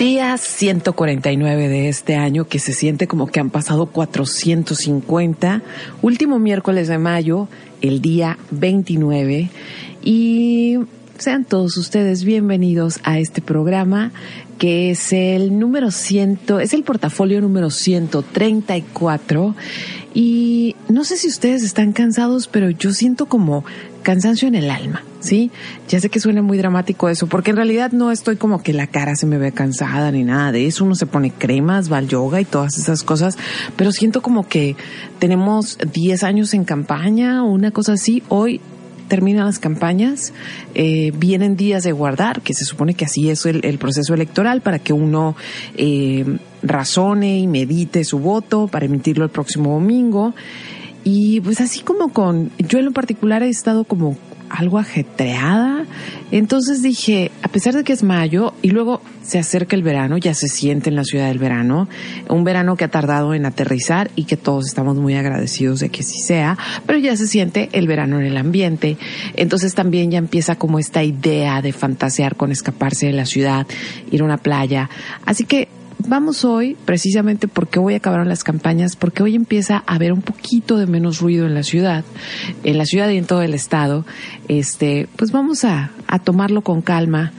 Día 149 de este año que se siente como que han pasado 450. Último miércoles de mayo, el día 29. Y sean todos ustedes bienvenidos a este programa que es el número 100, es el portafolio número 134. Y no sé si ustedes están cansados, pero yo siento como cansancio en el alma, ¿sí? Ya sé que suena muy dramático eso, porque en realidad no estoy como que la cara se me ve cansada ni nada de eso. Uno se pone cremas, va al yoga y todas esas cosas, pero siento como que tenemos 10 años en campaña o una cosa así. Hoy terminan las campañas, eh, vienen días de guardar, que se supone que así es el, proceso electoral para que uno eh, razone y medite su voto para emitirlo el próximo domingo. Y pues así como con, yo en lo particular he estado como algo ajetreada. Entonces dije, a pesar de que es mayo y luego se acerca el verano, ya se siente en la ciudad del verano, un verano que ha tardado en aterrizar y que todos estamos muy agradecidos de que sí sea, pero ya se siente el verano en el ambiente. Entonces también ya empieza como esta idea de fantasear con escaparse de la ciudad, ir a una playa. Así que vamos hoy, precisamente porque hoy acabaron las campañas, porque hoy empieza a haber un poquito de menos ruido en la ciudad, en la ciudad y en todo el estado, este, pues vamos a, a tomarlo con calma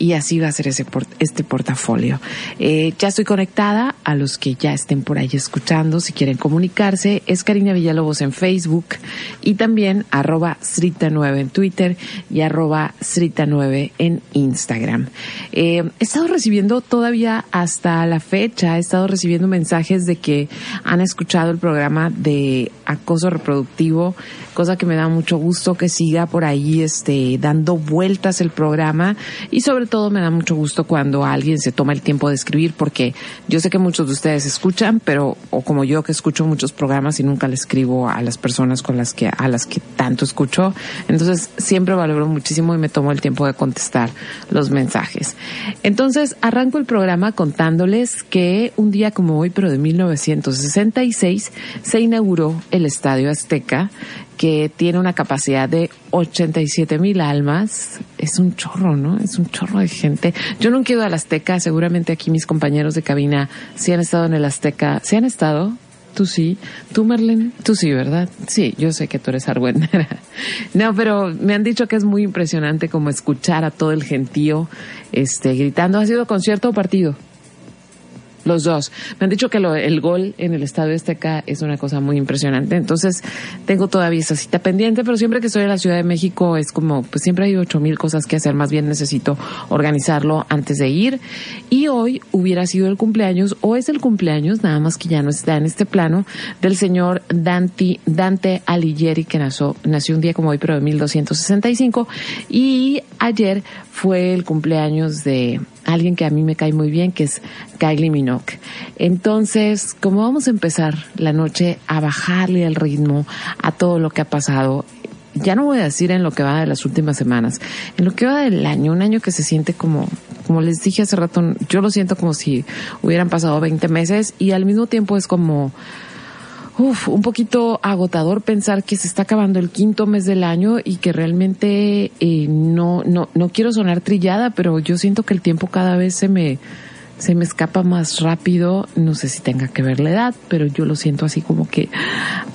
y así va a ser ese este portafolio. Eh, ya estoy conectada a los que ya estén por ahí escuchando, si quieren comunicarse, es Karina Villalobos en Facebook y también arroba Srita9 en Twitter y arroba Srita9 en Instagram. Eh, he estado recibiendo todavía hasta la fecha, he estado recibiendo mensajes de que han escuchado el programa de acoso reproductivo, cosa que me da mucho gusto que siga por ahí este, dando vueltas el programa y sobre todo me da mucho gusto cuando alguien se toma el tiempo de escribir porque yo sé que muchos de ustedes escuchan, pero o como yo que escucho muchos programas y nunca le escribo a las personas con las que a las que tanto escucho, entonces siempre valoro muchísimo y me tomo el tiempo de contestar los mensajes. Entonces, arranco el programa contándoles que un día como hoy, pero de 1966, se inauguró el Estadio Azteca que tiene una capacidad de 87 mil almas. Es un chorro, ¿no? Es un chorro de gente. Yo nunca he ido al Azteca, seguramente aquí mis compañeros de cabina sí han estado en el Azteca. ¿Sí han estado? Tú sí. ¿Tú, Merlin? Tú sí, ¿verdad? Sí, yo sé que tú eres argüendera. No, pero me han dicho que es muy impresionante como escuchar a todo el gentío este, gritando. ¿Ha sido concierto o partido? Los dos. Me han dicho que lo, el gol en el Estadio Azteca es una cosa muy impresionante. Entonces, tengo todavía esa cita pendiente, pero siempre que estoy en la Ciudad de México es como, pues siempre hay ocho mil cosas que hacer. Más bien necesito organizarlo antes de ir. Y hoy hubiera sido el cumpleaños, o es el cumpleaños, nada más que ya no está en este plano, del señor Dante, Dante Alighieri, que nació, nació un día como hoy, pero de 1265. Y ayer fue el cumpleaños de alguien que a mí me cae muy bien, que es Kylie Minogue. Entonces, como vamos a empezar la noche a bajarle el ritmo a todo lo que ha pasado, ya no voy a decir en lo que va de las últimas semanas, en lo que va del año, un año que se siente como, como les dije hace rato, yo lo siento como si hubieran pasado 20 meses y al mismo tiempo es como, uf, un poquito agotador pensar que se está acabando el quinto mes del año y que realmente eh, no, no, no quiero sonar trillada, pero yo siento que el tiempo cada vez se me, se me escapa más rápido, no sé si tenga que ver la edad, pero yo lo siento así como que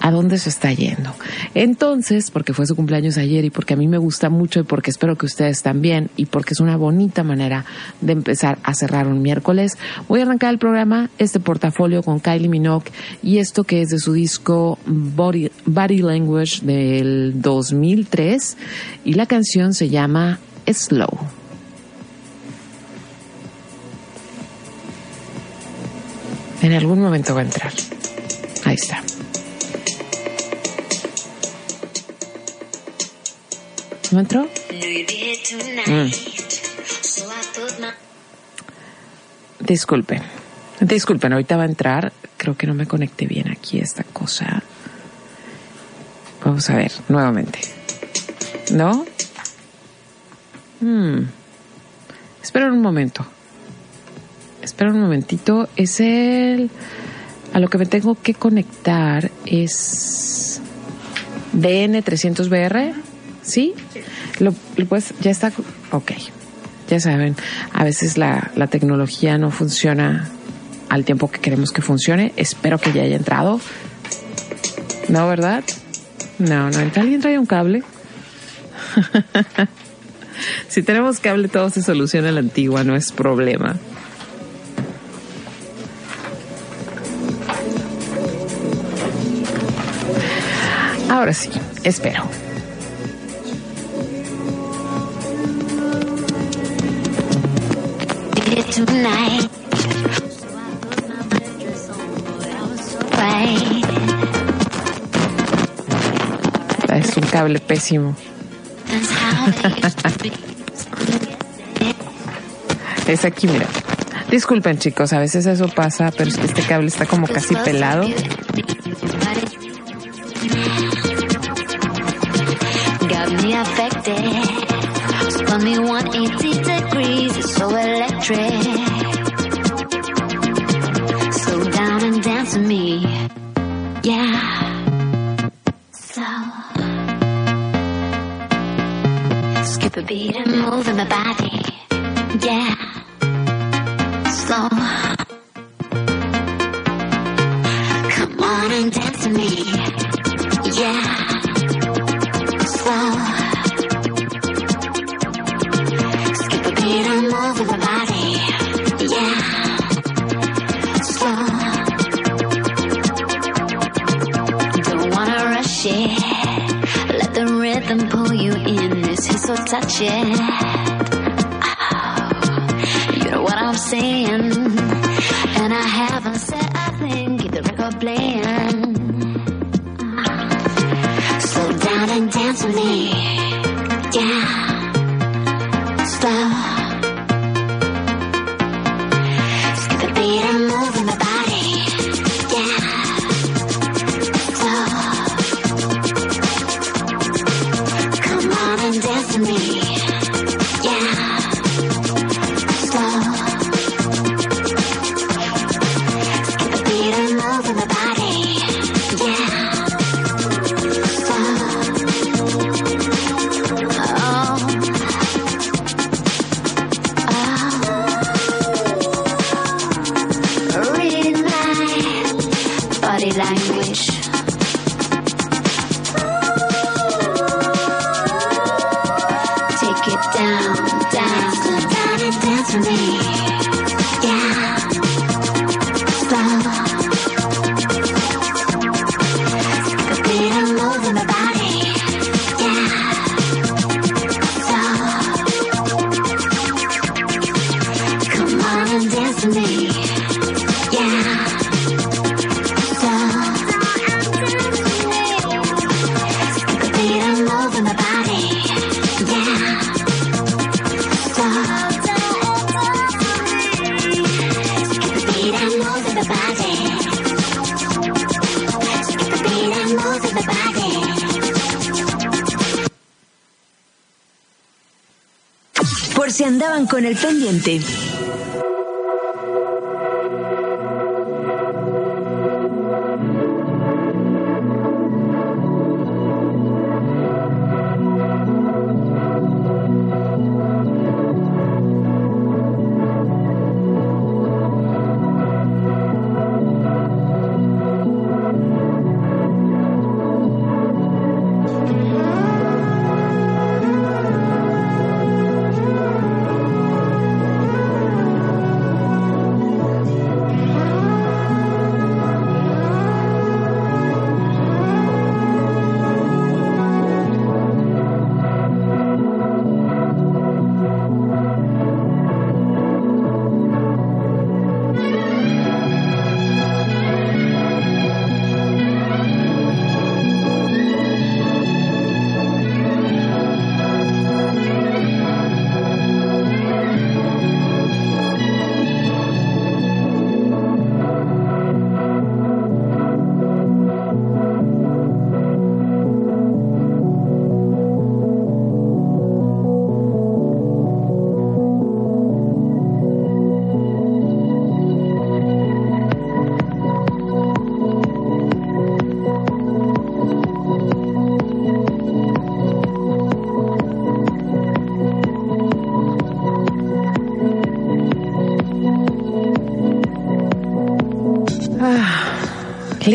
a dónde se está yendo. Entonces, porque fue su cumpleaños ayer y porque a mí me gusta mucho y porque espero que ustedes también y porque es una bonita manera de empezar a cerrar un miércoles, voy a arrancar el programa, este portafolio con Kylie Minogue y esto que es de su disco Body, Body Language del 2003 y la canción se llama Slow. En algún momento va a entrar. Ahí está. ¿No entró? Mm. Disculpen. Disculpen, ahorita va a entrar. Creo que no me conecté bien aquí esta cosa. Vamos a ver, nuevamente. ¿No? Hmm. Espera un momento. Espera un momentito. Es el... A lo que me tengo que conectar es... DN300BR. ¿Sí? Lo, pues ya está... Ok. Ya saben, a veces la, la tecnología no funciona al tiempo que queremos que funcione. Espero que ya haya entrado. ¿No, verdad? No, no. ¿Alguien trae un cable? si tenemos cable todo se soluciona la antigua, no es problema. Ahora sí, espero. Es un cable pésimo. es aquí, mira. Disculpen chicos, a veces eso pasa, pero es que este cable está como casi pelado. dress. Me. Con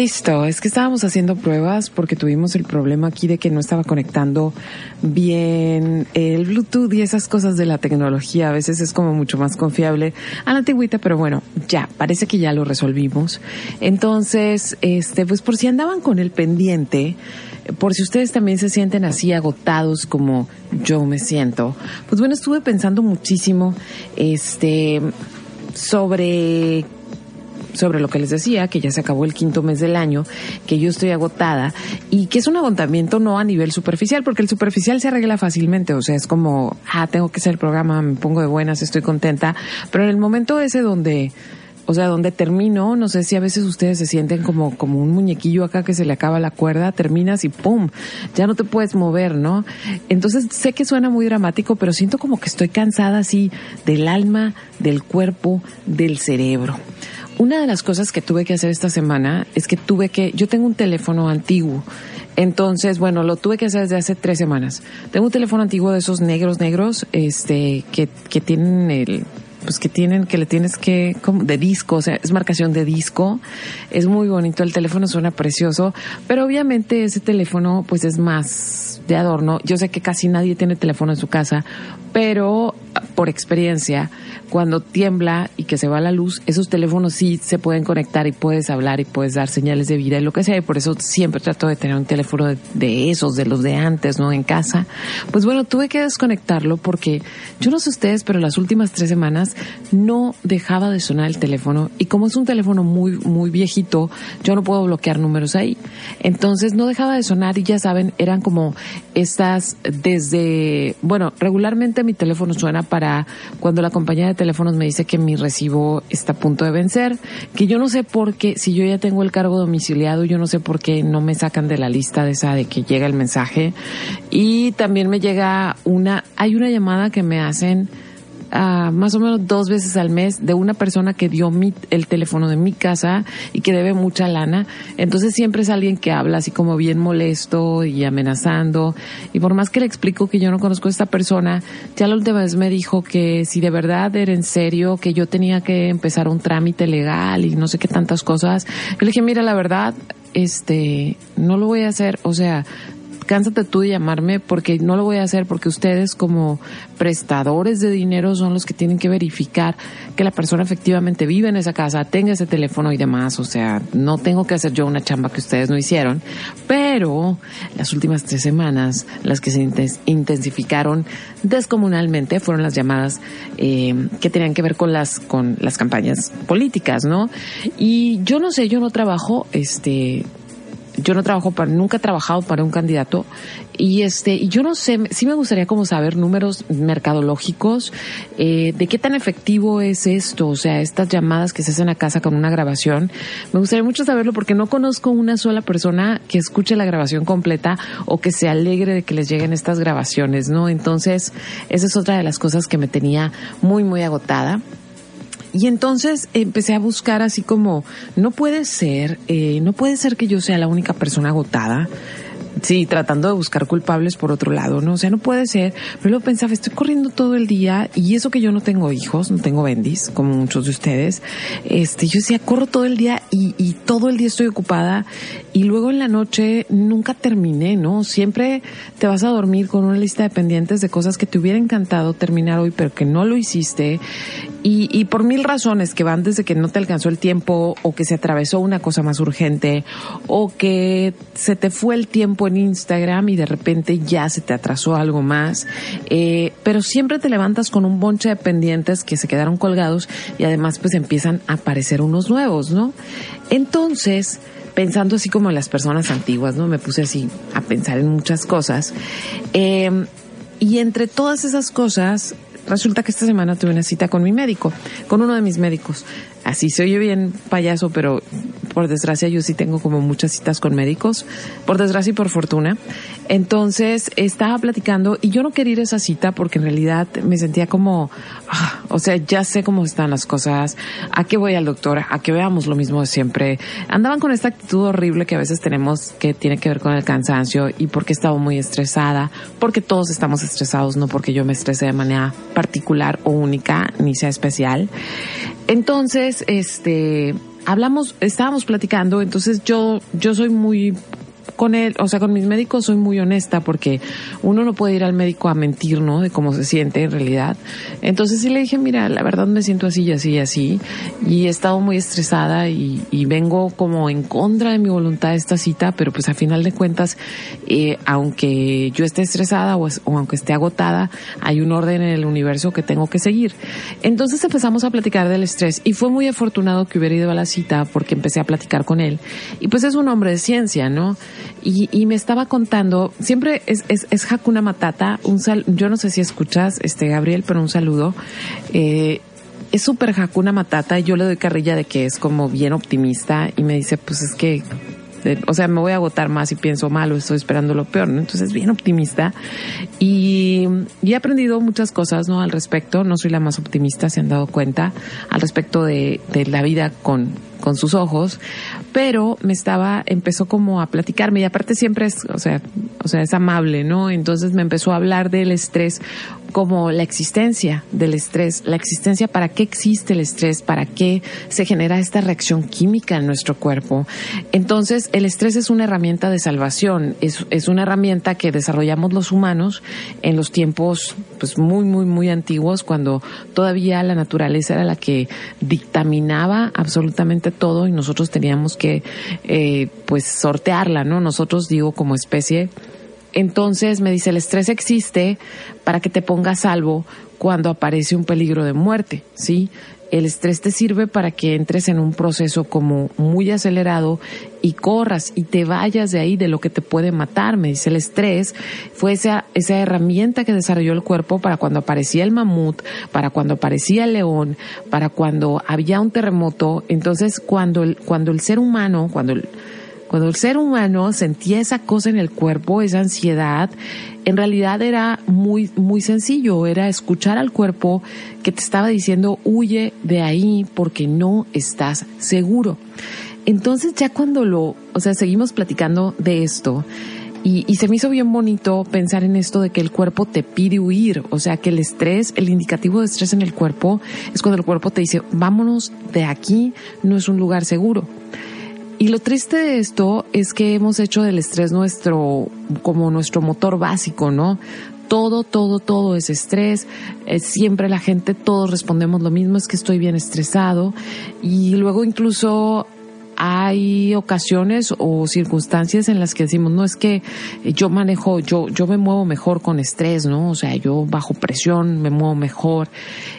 Listo, es que estábamos haciendo pruebas porque tuvimos el problema aquí de que no estaba conectando bien el Bluetooth y esas cosas de la tecnología. A veces es como mucho más confiable a la antigüita, pero bueno, ya, parece que ya lo resolvimos. Entonces, este, pues por si andaban con el pendiente, por si ustedes también se sienten así agotados como yo me siento, pues bueno, estuve pensando muchísimo, este, sobre sobre lo que les decía, que ya se acabó el quinto mes del año, que yo estoy agotada y que es un agotamiento no a nivel superficial, porque el superficial se arregla fácilmente, o sea, es como, ah, tengo que hacer el programa, me pongo de buenas, estoy contenta, pero en el momento ese donde o sea, donde termino, no sé si a veces ustedes se sienten como, como un muñequillo acá que se le acaba la cuerda, terminas y ¡pum! Ya no te puedes mover, ¿no? Entonces sé que suena muy dramático, pero siento como que estoy cansada así del alma, del cuerpo, del cerebro. Una de las cosas que tuve que hacer esta semana es que tuve que, yo tengo un teléfono antiguo, entonces, bueno, lo tuve que hacer desde hace tres semanas. Tengo un teléfono antiguo de esos negros, negros, este, que, que tienen el, pues que tienen, que le tienes que, como de disco, o sea, es marcación de disco, es muy bonito, el teléfono suena precioso, pero obviamente ese teléfono pues es más de adorno. Yo sé que casi nadie tiene teléfono en su casa, pero por experiencia, cuando tiembla y que se va la luz, esos teléfonos sí se pueden conectar y puedes hablar y puedes dar señales de vida y lo que sea. Y por eso siempre trato de tener un teléfono de, esos, de los de antes, ¿no? En casa. Pues bueno, tuve que desconectarlo porque yo no sé ustedes, pero las últimas tres semanas no dejaba de sonar el teléfono. Y como es un teléfono muy, muy viejito, yo no puedo bloquear números ahí. Entonces no dejaba de sonar y ya saben, eran como estas desde, bueno, regularmente mi teléfono suena para cuando la compañía de teléfonos me dice que mi recibo está a punto de vencer, que yo no sé por qué, si yo ya tengo el cargo domiciliado, yo no sé por qué no me sacan de la lista de esa de que llega el mensaje. Y también me llega una, hay una llamada que me hacen más o menos dos veces al mes de una persona que dio mi, el teléfono de mi casa y que debe mucha lana. Entonces siempre es alguien que habla así como bien molesto y amenazando. Y por más que le explico que yo no conozco a esta persona, ya la última vez me dijo que si de verdad era en serio, que yo tenía que empezar un trámite legal y no sé qué tantas cosas. Yo le dije, mira, la verdad, este, no lo voy a hacer. O sea, cánsate tú de llamarme porque no lo voy a hacer porque ustedes como prestadores de dinero son los que tienen que verificar que la persona efectivamente vive en esa casa, tenga ese teléfono y demás. O sea, no tengo que hacer yo una chamba que ustedes no hicieron. Pero las últimas tres semanas, las que se intensificaron descomunalmente fueron las llamadas eh, que tenían que ver con las, con las campañas políticas, ¿no? Y yo no sé, yo no trabajo, este, yo no trabajo para, nunca he trabajado para un candidato y este, yo no sé, sí me gustaría como saber números mercadológicos, eh, de qué tan efectivo es esto, o sea, estas llamadas que se hacen a casa con una grabación. Me gustaría mucho saberlo porque no conozco una sola persona que escuche la grabación completa o que se alegre de que les lleguen estas grabaciones, ¿no? Entonces, esa es otra de las cosas que me tenía muy, muy agotada. Y entonces empecé a buscar así como, no puede ser, eh, no puede ser que yo sea la única persona agotada. Sí, tratando de buscar culpables por otro lado, ¿no? O sea, no puede ser. Pero luego pensaba, estoy corriendo todo el día y eso que yo no tengo hijos, no tengo bendis, como muchos de ustedes. Este, yo decía, corro todo el día y, y todo el día estoy ocupada y luego en la noche nunca terminé, ¿no? Siempre te vas a dormir con una lista de pendientes de cosas que te hubiera encantado terminar hoy, pero que no lo hiciste y, y por mil razones que van desde que no te alcanzó el tiempo o que se atravesó una cosa más urgente o que se te fue el tiempo en Instagram y de repente ya se te atrasó algo más. Eh, pero siempre te levantas con un bonche de pendientes que se quedaron colgados y además pues empiezan a aparecer unos nuevos, ¿no? Entonces, pensando así como en las personas antiguas, ¿no? Me puse así a pensar en muchas cosas. Eh, y entre todas esas cosas, resulta que esta semana tuve una cita con mi médico, con uno de mis médicos. Así se oye bien payaso, pero por desgracia yo sí tengo como muchas citas con médicos, por desgracia y por fortuna. Entonces estaba platicando y yo no quería ir a esa cita porque en realidad me sentía como, ah, o sea, ya sé cómo están las cosas, a qué voy al doctor, a que veamos lo mismo de siempre. Andaban con esta actitud horrible que a veces tenemos que tiene que ver con el cansancio y porque estaba muy estresada, porque todos estamos estresados, no porque yo me estrese de manera particular o única, ni sea especial. Entonces, este, hablamos, estábamos platicando, entonces yo, yo soy muy con él, o sea, con mis médicos soy muy honesta porque uno no puede ir al médico a mentir, ¿no? De cómo se siente en realidad. Entonces sí le dije, mira, la verdad me siento así y así y así. Y he estado muy estresada y, vengo como en contra de mi voluntad esta cita, pero pues a final de cuentas, eh, aunque yo esté estresada o, o aunque esté agotada, hay un orden en el universo que tengo que seguir. Entonces empezamos a platicar del estrés y fue muy afortunado que hubiera ido a la cita porque empecé a platicar con él. Y pues es un hombre de ciencia, ¿no? Y, y me estaba contando, siempre es, es, es Hakuna Matata, un sal, yo no sé si escuchas, este Gabriel, pero un saludo. Eh, es súper Hakuna Matata y yo le doy carrilla de que es como bien optimista y me dice, pues es que o sea, me voy a agotar más y pienso mal o estoy esperando lo peor, ¿no? Entonces, bien optimista. Y, y, he aprendido muchas cosas, ¿no? Al respecto. No soy la más optimista, se han dado cuenta, al respecto de, de la vida con, con sus ojos, pero me estaba, empezó como a platicarme y aparte siempre es, o sea, o sea, es amable, ¿no? Entonces me empezó a hablar del estrés como la existencia del estrés, la existencia, para qué existe el estrés, para qué se genera esta reacción química en nuestro cuerpo. Entonces, el estrés es una herramienta de salvación, es, es una herramienta que desarrollamos los humanos en los tiempos pues muy, muy, muy antiguos, cuando todavía la naturaleza era la que dictaminaba absolutamente todo y nosotros teníamos que eh, pues sortearla, ¿no? Nosotros digo como especie. Entonces me dice, el estrés existe para que te pongas salvo cuando aparece un peligro de muerte, ¿sí? El estrés te sirve para que entres en un proceso como muy acelerado y corras y te vayas de ahí de lo que te puede matar. Me dice el estrés fue esa, esa herramienta que desarrolló el cuerpo para cuando aparecía el mamut, para cuando aparecía el león, para cuando había un terremoto. Entonces, cuando el, cuando el ser humano, cuando el, cuando el ser humano sentía esa cosa en el cuerpo, esa ansiedad, en realidad era muy, muy sencillo, era escuchar al cuerpo que te estaba diciendo huye de ahí porque no estás seguro. Entonces ya cuando lo, o sea, seguimos platicando de esto, y, se me hizo bien bonito pensar en esto de que el cuerpo te pide huir, o sea que el estrés, el indicativo de estrés en el cuerpo es cuando el cuerpo te dice, vámonos de aquí, no es un lugar seguro. Y lo triste de esto es que hemos hecho del estrés nuestro, como nuestro motor básico, ¿no? Todo, todo, todo es estrés. Es siempre la gente, todos respondemos lo mismo, es que estoy bien estresado. Y luego incluso hay ocasiones o circunstancias en las que decimos, no es que yo manejo, yo, yo me muevo mejor con estrés, ¿no? O sea, yo bajo presión me muevo mejor.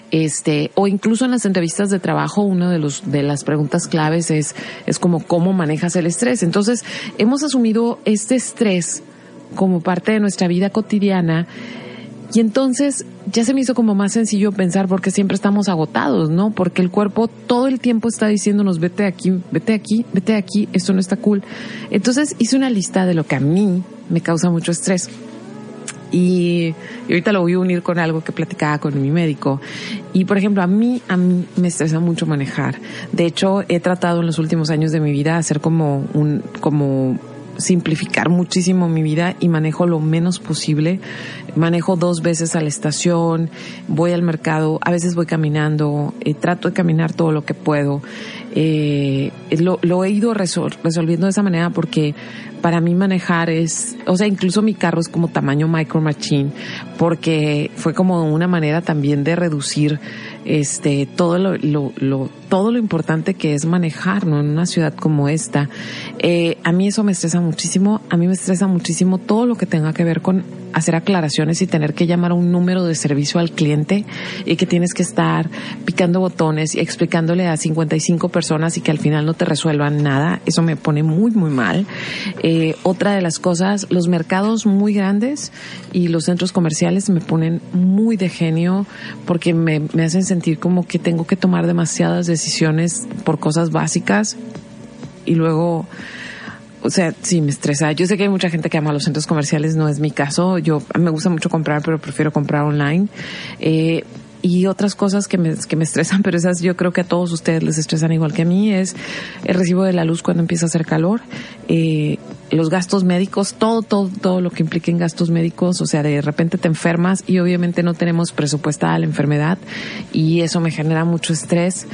Este, o incluso en las entrevistas de trabajo, una de los, de las preguntas claves es, es como cómo manejas el estrés. Entonces, hemos asumido este estrés como parte de nuestra vida cotidiana y entonces ya se me hizo como más sencillo pensar porque siempre estamos agotados, ¿no? Porque el cuerpo todo el tiempo está diciéndonos, vete aquí, vete aquí, vete aquí, esto no está cool. Entonces hice una lista de lo que a mí me causa mucho estrés. Y, ahorita lo voy a unir con algo que platicaba con mi médico. Y por ejemplo, a mí, a mí me estresa mucho manejar. De hecho, he tratado en los últimos años de mi vida hacer como un, como simplificar muchísimo mi vida y manejo lo menos posible. Manejo dos veces a la estación, voy al mercado, a veces voy caminando, eh, trato de caminar todo lo que puedo. Eh, lo, he ido resolviendo de esa manera porque para mí manejar es, o sea, incluso mi carro es como tamaño micro machine, porque fue como una manera también de reducir este todo lo, lo, lo todo lo importante que es manejar, ¿no? En una ciudad como esta. Eh, a mí eso me estresa muchísimo, a mí me estresa muchísimo todo lo que tenga que ver con hacer aclaraciones y tener que llamar a un número de servicio al cliente y que tienes que estar picando botones y explicándole a 55 personas y que al final no te resuelvan nada. Eso me pone muy, muy mal. Eh, otra de las cosas, los mercados muy grandes y los centros comerciales me ponen muy de genio porque me, me hacen sentir como que tengo que tomar demasiadas decisiones por cosas básicas y luego o sea, sí, me estresa. Yo sé que hay mucha gente que ama los centros comerciales, no es mi caso. Yo me gusta mucho comprar, pero prefiero comprar online. Eh, y otras cosas que me, que me estresan, pero esas yo creo que a todos ustedes les estresan igual que a mí, es el recibo de la luz cuando empieza a hacer calor, eh, los gastos médicos, todo, todo, todo lo que implique en gastos médicos, o sea, de repente te enfermas y obviamente no tenemos presupuestada la enfermedad y eso me genera mucho estrés.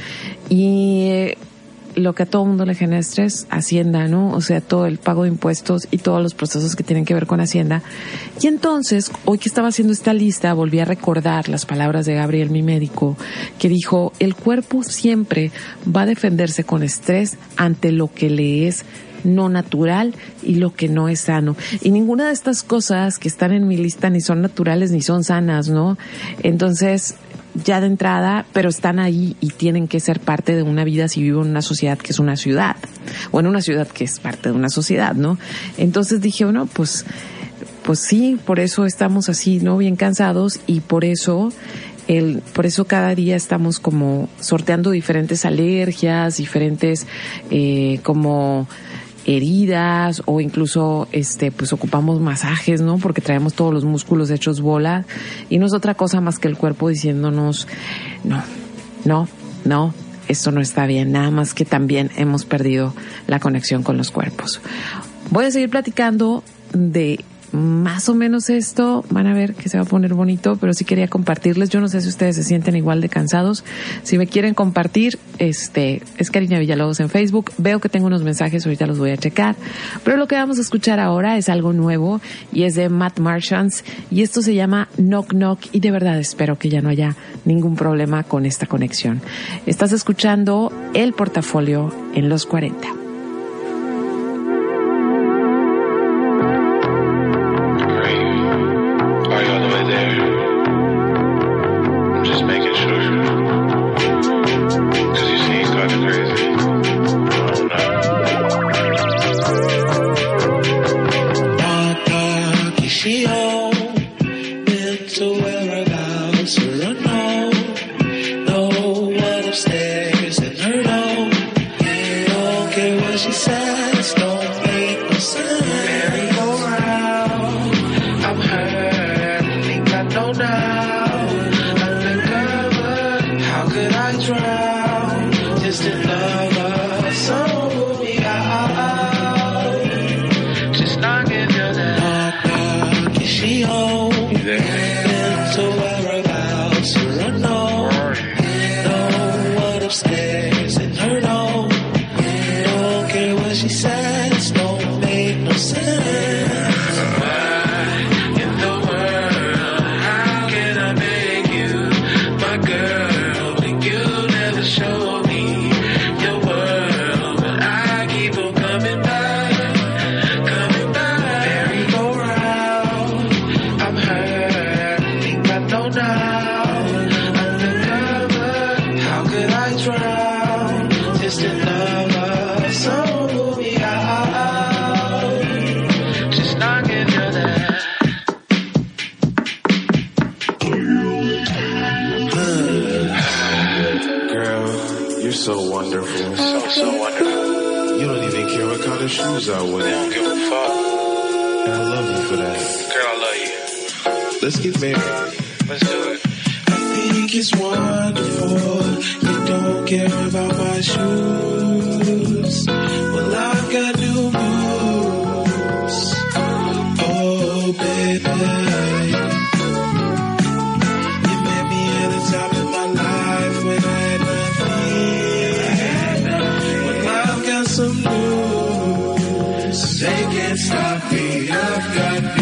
Y lo que a todo mundo le genera estrés, Hacienda, ¿no? O sea, todo el pago de impuestos y todos los procesos que tienen que ver con Hacienda. Y entonces, hoy que estaba haciendo esta lista, volví a recordar las palabras de Gabriel, mi médico, que dijo, el cuerpo siempre va a defenderse con estrés ante lo que le es no natural y lo que no es sano. Y ninguna de estas cosas que están en mi lista ni son naturales ni son sanas, ¿no? Entonces, ya de entrada, pero están ahí y tienen que ser parte de una vida si vivo en una sociedad que es una ciudad, o en una ciudad que es parte de una sociedad, ¿no? Entonces dije, bueno, pues, pues sí, por eso estamos así, ¿no? Bien cansados y por eso el, por eso cada día estamos como sorteando diferentes alergias, diferentes eh, como heridas o incluso este pues ocupamos masajes, ¿no? Porque traemos todos los músculos hechos bola y no es otra cosa más que el cuerpo diciéndonos no, no, no, esto no está bien, nada más que también hemos perdido la conexión con los cuerpos. Voy a seguir platicando de más o menos esto, van a ver que se va a poner bonito, pero sí quería compartirles. Yo no sé si ustedes se sienten igual de cansados. Si me quieren compartir, este, es Karina Villalobos en Facebook. Veo que tengo unos mensajes, ahorita los voy a checar. Pero lo que vamos a escuchar ahora es algo nuevo y es de Matt Marchants y esto se llama Knock Knock y de verdad espero que ya no haya ningún problema con esta conexión. Estás escuchando el portafolio en los 40. Stop me! I've got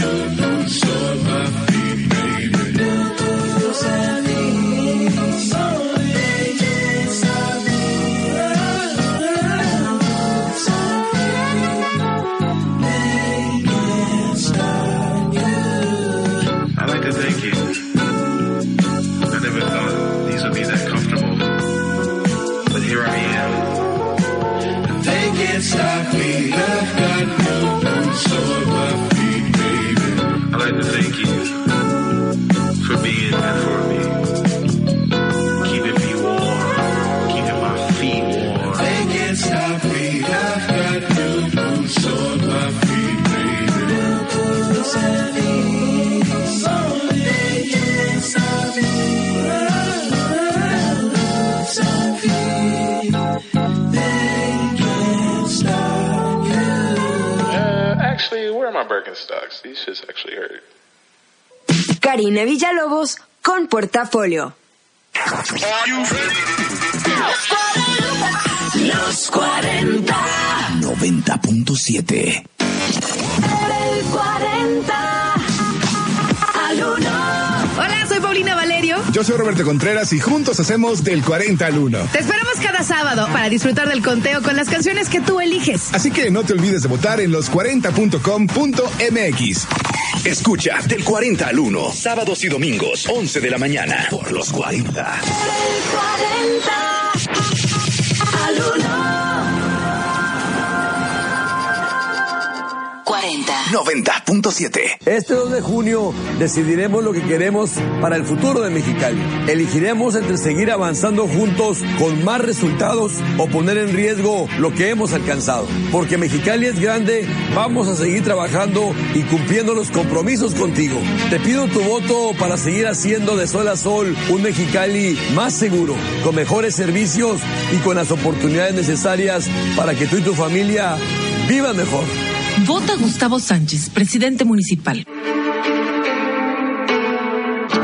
Karina Villalobos con Portafolio. Los 40 90.7 El 40 al 1 Hola, soy Paulina Valerio. Yo soy Roberto Contreras y juntos hacemos del 40 al 1. Te esperamos cada sábado para disfrutar del conteo con las canciones que tú eliges. Así que no te olvides de votar en los40.com.mx. Escucha del 40 al 1, sábados y domingos, 11 de la mañana, por los 40. El 40 al 1 40 90.7. Este 2 de junio decidiremos lo que queremos para el futuro de Mexicali. Elegiremos entre seguir avanzando juntos con más resultados o poner en riesgo lo que hemos alcanzado. Porque Mexicali es grande, vamos a seguir trabajando y cumpliendo los compromisos contigo. Te pido tu voto para seguir haciendo de sol a sol un Mexicali más seguro, con mejores servicios y con las oportunidades necesarias para que tú y tu familia vivan mejor. Vota Gustavo Sánchez, presidente municipal.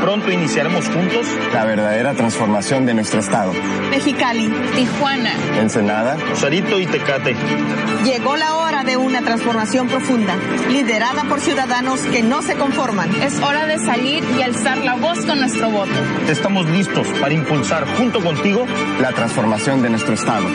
Pronto iniciaremos juntos la verdadera transformación de nuestro estado. Mexicali, Tijuana, Ensenada, Charito y Tecate. llegó la hora de una transformación profunda, liderada por ciudadanos que no se conforman. Es hora de salir y alzar la voz con nuestro voto. Estamos listos para impulsar junto contigo la transformación de nuestro estado.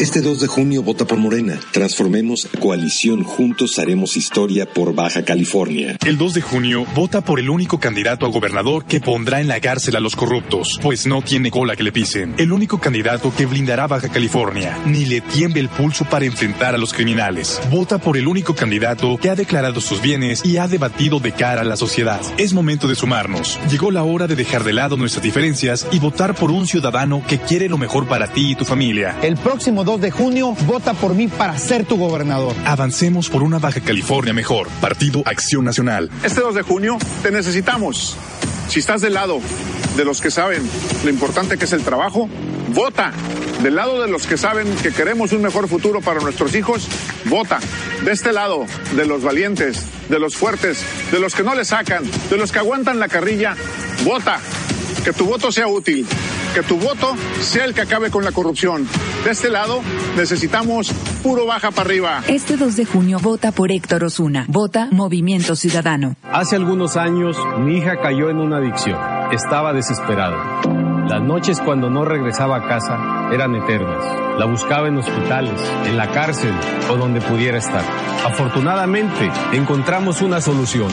Este 2 de junio vota por Morena. Transformemos coalición. Juntos haremos historia por Baja California. El 2 de junio vota por el único candidato a gobernador que pondrá en la cárcel a los corruptos, pues no tiene cola que le pisen. El único candidato que blindará Baja California, ni le tiemble el pulso para enfrentar a los criminales. Vota por el único candidato que ha declarado sus bienes y ha debatido de cara a la sociedad. Es momento de sumarnos. Llegó la hora de dejar de lado nuestras diferencias y votar por un ciudadano que quiere lo mejor para ti y tu familia. El próximo 2 de junio, vota por mí para ser tu gobernador. Avancemos por una Baja California mejor. Partido Acción Nacional. Este 2 de junio te necesitamos. Si estás del lado de los que saben lo importante que es el trabajo, vota. Del lado de los que saben que queremos un mejor futuro para nuestros hijos, vota. De este lado, de los valientes, de los fuertes, de los que no le sacan, de los que aguantan la carrilla, vota. Que tu voto sea útil. Que tu voto sea el que acabe con la corrupción. De este lado, necesitamos puro baja para arriba. Este 2 de junio vota por Héctor Osuna. Vota Movimiento Ciudadano. Hace algunos años mi hija cayó en una adicción. Estaba desesperada. Las noches cuando no regresaba a casa eran eternas. La buscaba en hospitales, en la cárcel o donde pudiera estar. Afortunadamente encontramos una solución.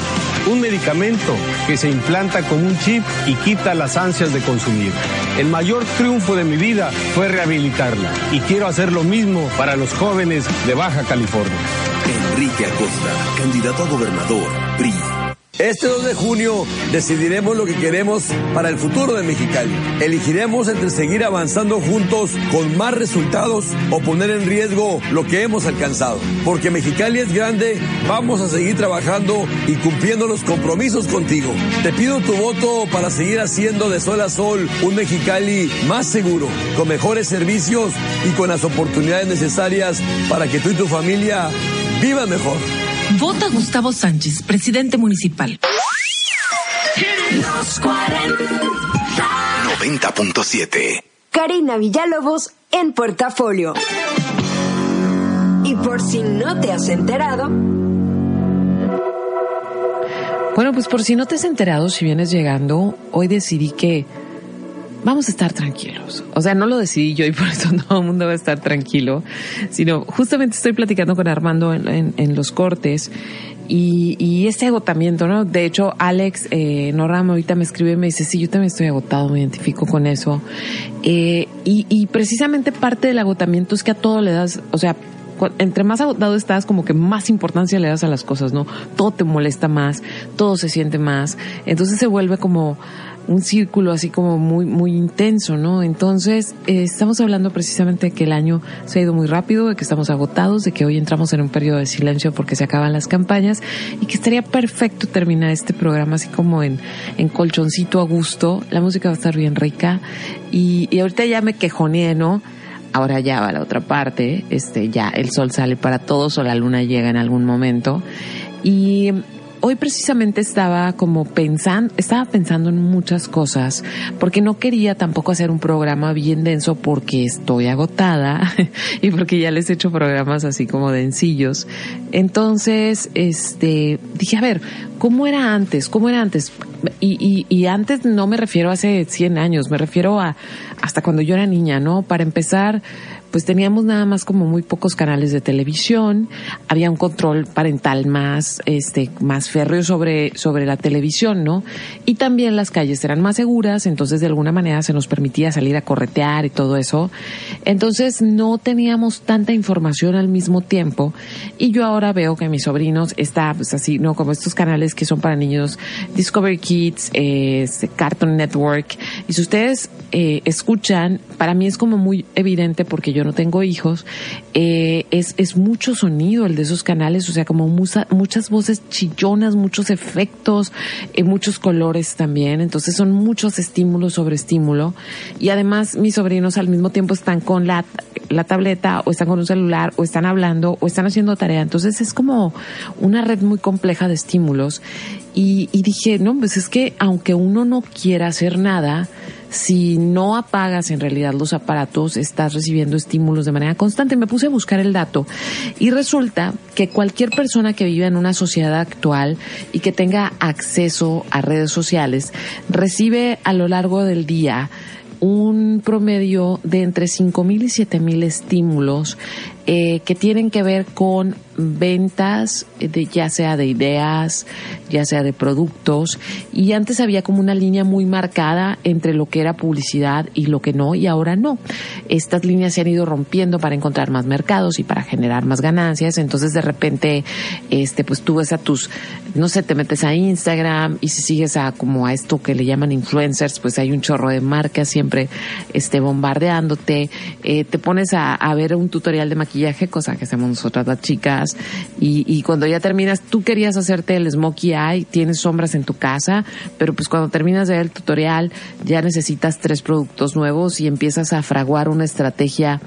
Un medicamento que se implanta con un chip y quita las ansias de consumir. El mayor triunfo de mi vida fue rehabilitarla y quiero hacer lo mismo para los jóvenes de Baja California. Enrique Acosta, candidato a gobernador, PRI. Este 2 de junio decidiremos lo que queremos para el futuro de Mexicali. Elegiremos entre seguir avanzando juntos con más resultados o poner en riesgo lo que hemos alcanzado. Porque Mexicali es grande, vamos a seguir trabajando y cumpliendo los compromisos contigo. Te pido tu voto para seguir haciendo de sol a sol un Mexicali más seguro, con mejores servicios y con las oportunidades necesarias para que tú y tu familia vivan mejor. Vota Gustavo Sánchez, presidente municipal. Los 40 90.7. Karina Villalobos en Portafolio. Y por si no te has enterado, Bueno, pues por si no te has enterado, si vienes llegando, hoy decidí que vamos a estar tranquilos. O sea, no lo decidí yo y por eso todo el mundo va a estar tranquilo, sino justamente estoy platicando con Armando en, los cortes y, y este agotamiento, ¿no? De hecho, Alex eh, ahorita me escribe y me dice, sí, yo también estoy agotado, me identifico con eso. Eh, y, y precisamente parte del agotamiento es que a todo le das, o sea, entre más agotado estás, como que más importancia le das a las cosas, ¿no? Todo te molesta más, todo se siente más. Entonces se vuelve como un círculo así como muy, muy intenso, ¿no? Entonces, eh, estamos hablando precisamente de que el año se ha ido muy rápido, de que estamos agotados, de que hoy entramos en un periodo de silencio porque se acaban las campañas y que estaría perfecto terminar este programa así como en, en colchoncito a gusto. La música va a estar bien rica y, y ahorita ya me quejoneé, ¿no? Ahora ya va la otra parte, este, ya el sol sale para todos o la luna llega en algún momento. Y hoy precisamente estaba como pensando, estaba pensando en muchas cosas, porque no quería tampoco hacer un programa bien denso porque estoy agotada y porque ya les he hecho programas así como densillos. Entonces, este, dije, a ver, ¿cómo era antes? ¿Cómo era antes? Y, y, antes no me refiero a hace 100 años, me refiero a hasta cuando yo era niña, ¿no? Para empezar, pues teníamos nada más como muy pocos canales de televisión, había un control parental más, este, más férreo sobre, sobre la televisión, ¿no? Y también las calles eran más seguras, entonces de alguna manera se nos permitía salir a corretear y todo eso. Entonces no teníamos tanta información al mismo tiempo y yo ahora veo que mis sobrinos está pues así, ¿no? Como estos canales que son para niños, Discovery Kids, eh, Cartoon Network, y si ustedes eh, escuchan, para mí es como muy evidente porque yo no tengo hijos, eh, es, es mucho sonido el de esos canales, o sea, como musa, muchas voces chillonas, muchos efectos, eh, muchos colores también, entonces son muchos estímulos sobre estímulo. Y además mis sobrinos al mismo tiempo están con la, la tableta o están con un celular o están hablando o están haciendo tarea, entonces es como una red muy compleja de estímulos y, y dije, no, pues es que aunque uno no quiera hacer nada, si no apagas en realidad los aparatos, estás recibiendo estímulos de manera constante. Me puse a buscar el dato y resulta que cualquier persona que viva en una sociedad actual y que tenga acceso a redes sociales recibe a lo largo del día un promedio de entre 5.000 y 7.000 estímulos eh, que tienen que ver con ventas, de, ya sea de ideas, ya sea de productos. Y antes había como una línea muy marcada entre lo que era publicidad y lo que no, y ahora no. Estas líneas se han ido rompiendo para encontrar más mercados y para generar más ganancias. Entonces de repente, este, pues tú ves a tus, no sé, te metes a Instagram y si sigues a como a esto que le llaman influencers, pues hay un chorro de marcas siempre, este, bombardeándote. Eh, te pones a, a ver un tutorial de maquillaje, cosa que hacemos nosotras las chicas y, y, cuando ya terminas, tú querías hacerte el smokey eye, tienes sombras en tu casa, pero pues cuando terminas de ver el tutorial ya necesitas tres productos nuevos y empiezas a fraguar una estrategia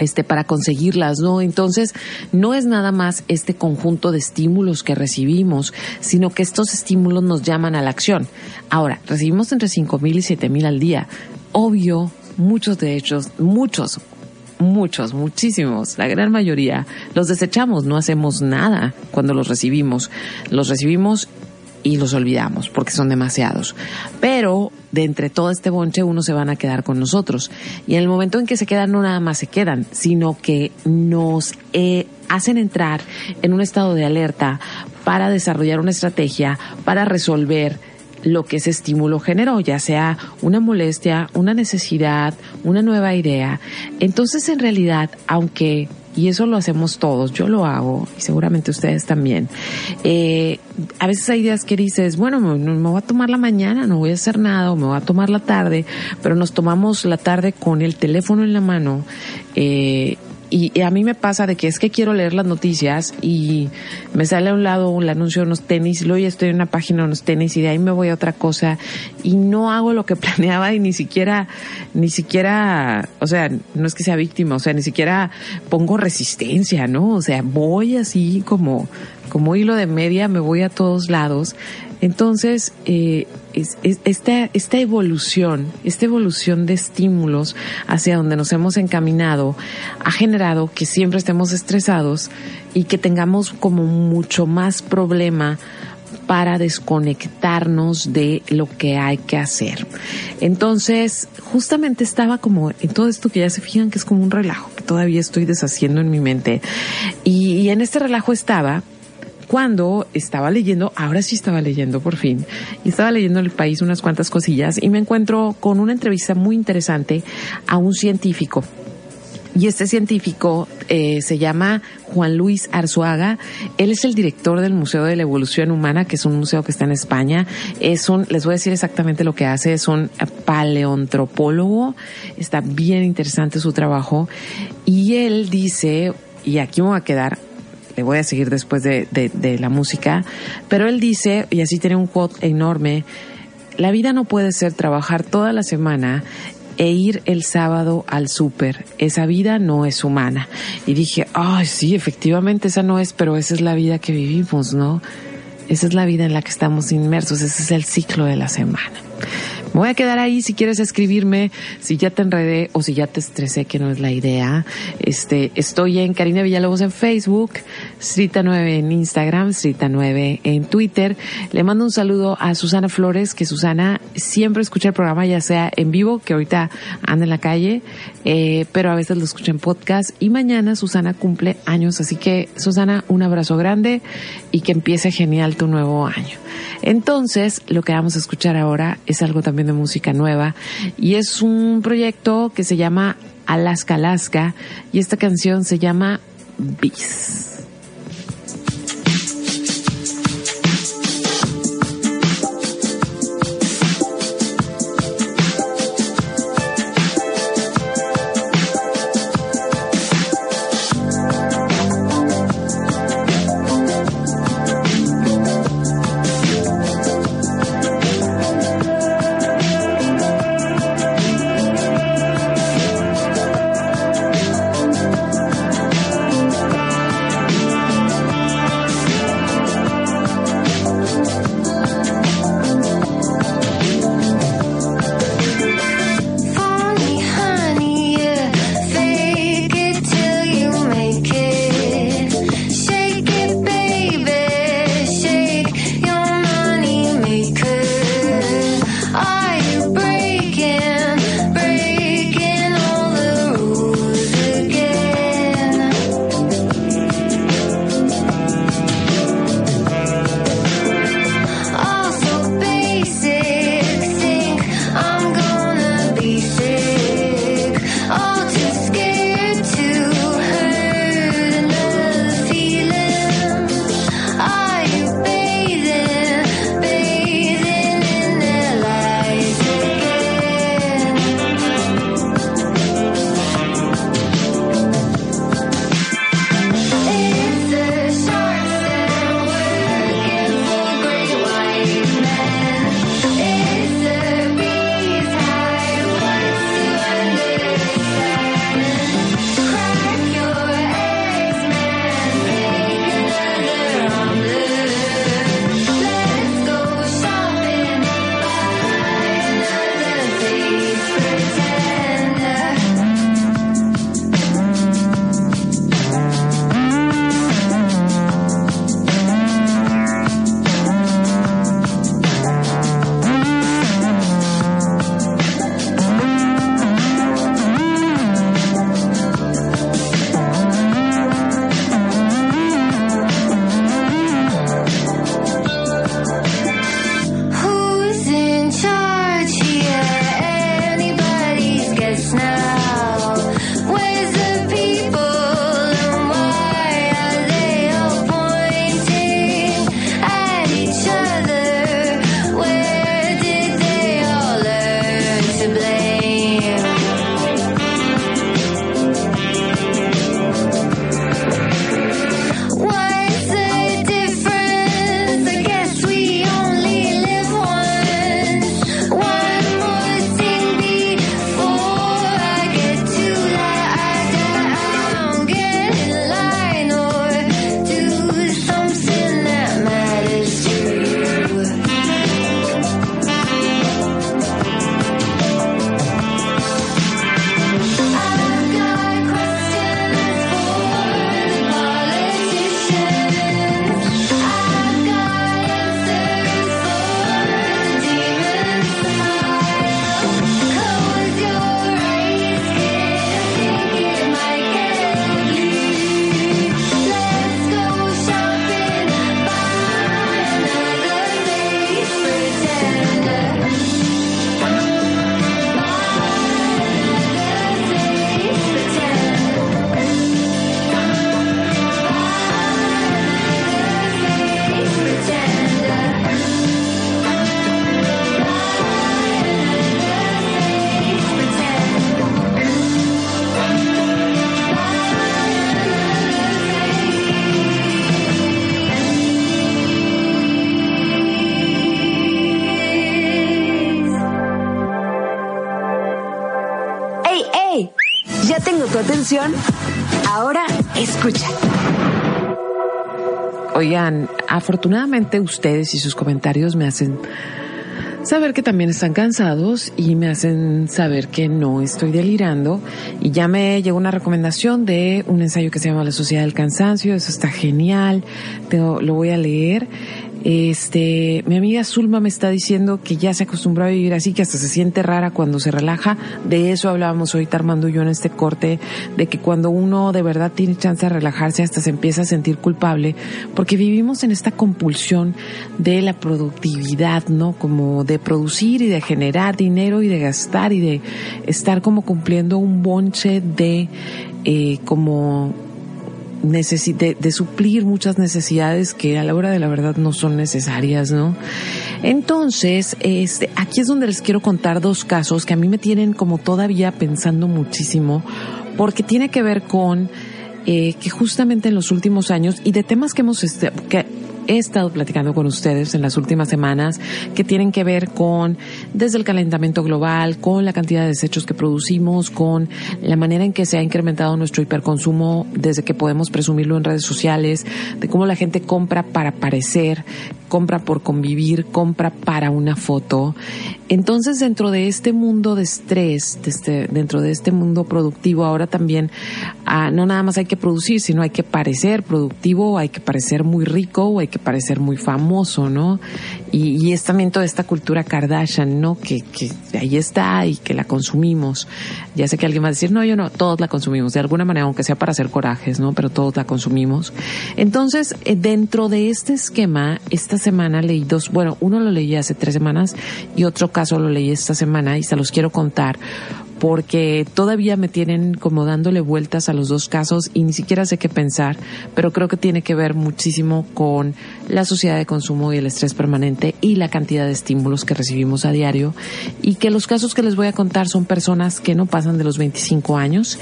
este para conseguirlas, ¿no? Entonces, no es nada más este conjunto de estímulos que recibimos, sino que estos estímulos nos llaman a la acción. Ahora, recibimos entre cinco mil y siete mil al día. Obvio, muchos de ellos, muchos, muchos, muchísimos, la gran mayoría, los desechamos, no hacemos nada cuando los recibimos. Los recibimos y los olvidamos porque son demasiados. Pero de entre todo este bonche uno se van a quedar con nosotros. Y en el momento en que se quedan no nada más se quedan, sino que nos eh, hacen entrar en un estado de alerta para desarrollar una estrategia, para resolver lo que ese estímulo generó, ya sea una molestia, una necesidad, una nueva idea. Entonces, en realidad, aunque y eso lo hacemos todos, yo lo hago y seguramente ustedes también. Eh, a veces hay días que dices, bueno, me, me, voy a tomar la mañana, no voy a hacer nada, o me voy a tomar la tarde, pero nos tomamos la tarde con el teléfono en la mano. Eh, y, a mí me pasa de que es que quiero leer las noticias y me sale a un lado el anuncio de unos tenis luego ya estoy en una página de unos tenis y de ahí me voy a otra cosa y no hago lo que planeaba y ni siquiera, ni siquiera, o sea, no es que sea víctima, o sea, ni siquiera pongo resistencia, ¿no? O sea, voy así como, como hilo de media, me voy a todos lados. Entonces, eh, es, es, esta, esta evolución, esta evolución de estímulos hacia donde nos hemos encaminado ha generado que siempre estemos estresados y que tengamos como mucho más problema para desconectarnos de lo que hay que hacer. Entonces, justamente estaba como en todo esto que ya se fijan que es como un relajo que todavía estoy deshaciendo en mi mente. Y en este relajo estaba cuando estaba leyendo, ahora sí estaba leyendo por fin, y estaba leyendo en el país unas cuantas cosillas y me encuentro con una entrevista muy interesante a un científico. Y este científico eh, se llama Juan Luis Arzuaga. Él es el director del Museo de la Evolución Humana, que es un museo que está en España. Es un, les voy a decir exactamente lo que hace, es un paleontropólogo. Está bien interesante su trabajo. Y él dice, y aquí me voy a quedar, le voy a seguir después de, de, de, la música, pero él dice, y así tiene un quote enorme, la vida no puede ser trabajar toda la semana e ir el sábado al súper. Esa vida no es humana. Y dije, ay, sí, efectivamente esa no es, pero esa es la vida que vivimos, ¿no? Esa es la vida en la que estamos inmersos, ese es el ciclo de la semana. Me voy a quedar ahí si quieres escribirme, si ya te enredé o si ya te estresé, que no es la idea. Este, estoy en Karina Villalobos en Facebook, Srita9 en Instagram, Srita9 en Twitter. Le mando un saludo a Susana Flores, que Susana siempre escucha el programa, ya sea en vivo, que ahorita anda en la calle, eh, pero a veces lo escucha en podcast. Y mañana Susana cumple años, así que Susana, un abrazo grande y que empiece genial tu nuevo año. Entonces, lo que vamos a escuchar ahora es algo también de música nueva y es un proyecto que se llama Alaska Alaska y esta canción se llama Bis. Afortunadamente ustedes y sus comentarios me hacen saber que también están cansados y me hacen saber que no estoy delirando. Y ya me llegó una recomendación de un ensayo que se llama La Sociedad del Cansancio. Eso está genial. Tengo- lo voy a leer. Este, mi amiga Zulma me está diciendo que ya se acostumbró a vivir así, que hasta se siente rara cuando se relaja. De eso hablábamos ahorita Armando y yo en este corte, de que cuando uno de verdad tiene chance de relajarse hasta se empieza a sentir culpable, porque vivimos en esta compulsión de la productividad, ¿no? Como de producir y de generar dinero y de gastar y de estar como cumpliendo un bonche de eh, como de, de suplir muchas necesidades que a la hora de la verdad no son necesarias, ¿no? Entonces, este, aquí es donde les quiero contar dos casos que a mí me tienen como todavía pensando muchísimo, porque tiene que ver con eh, que justamente en los últimos años y de temas que hemos este- que he estado platicando con ustedes en las últimas semanas que tienen que ver con desde el calentamiento global, con la cantidad de desechos que producimos, con la manera en que se ha incrementado nuestro hiperconsumo desde que podemos presumirlo en redes sociales, de cómo la gente compra para parecer, compra por convivir, compra para una foto. Entonces, dentro de este mundo de estrés, de este- dentro de este mundo productivo, ahora también ah, no nada más hay que producir, sino hay que parecer productivo, hay que parecer muy rico o hay que parecer muy famoso, ¿no? Y, y es también toda esta cultura Kardashian, ¿no? Que, que ahí está y que la consumimos. Ya sé que alguien va a decir, no, yo no, todos la consumimos, de alguna manera, aunque sea para hacer corajes, ¿no? Pero todos la consumimos. Entonces, eh, dentro de este esquema, esta semana leí dos, bueno, uno lo leí hace tres semanas y otro caso lo leí esta semana y se los quiero contar porque todavía me tienen como dándole vueltas a los dos casos y ni siquiera sé qué pensar, pero creo que tiene que ver muchísimo con la sociedad de consumo y el estrés permanente y la cantidad de estímulos que recibimos a diario y que los casos que les voy a contar son personas que no pasan de los 25 años.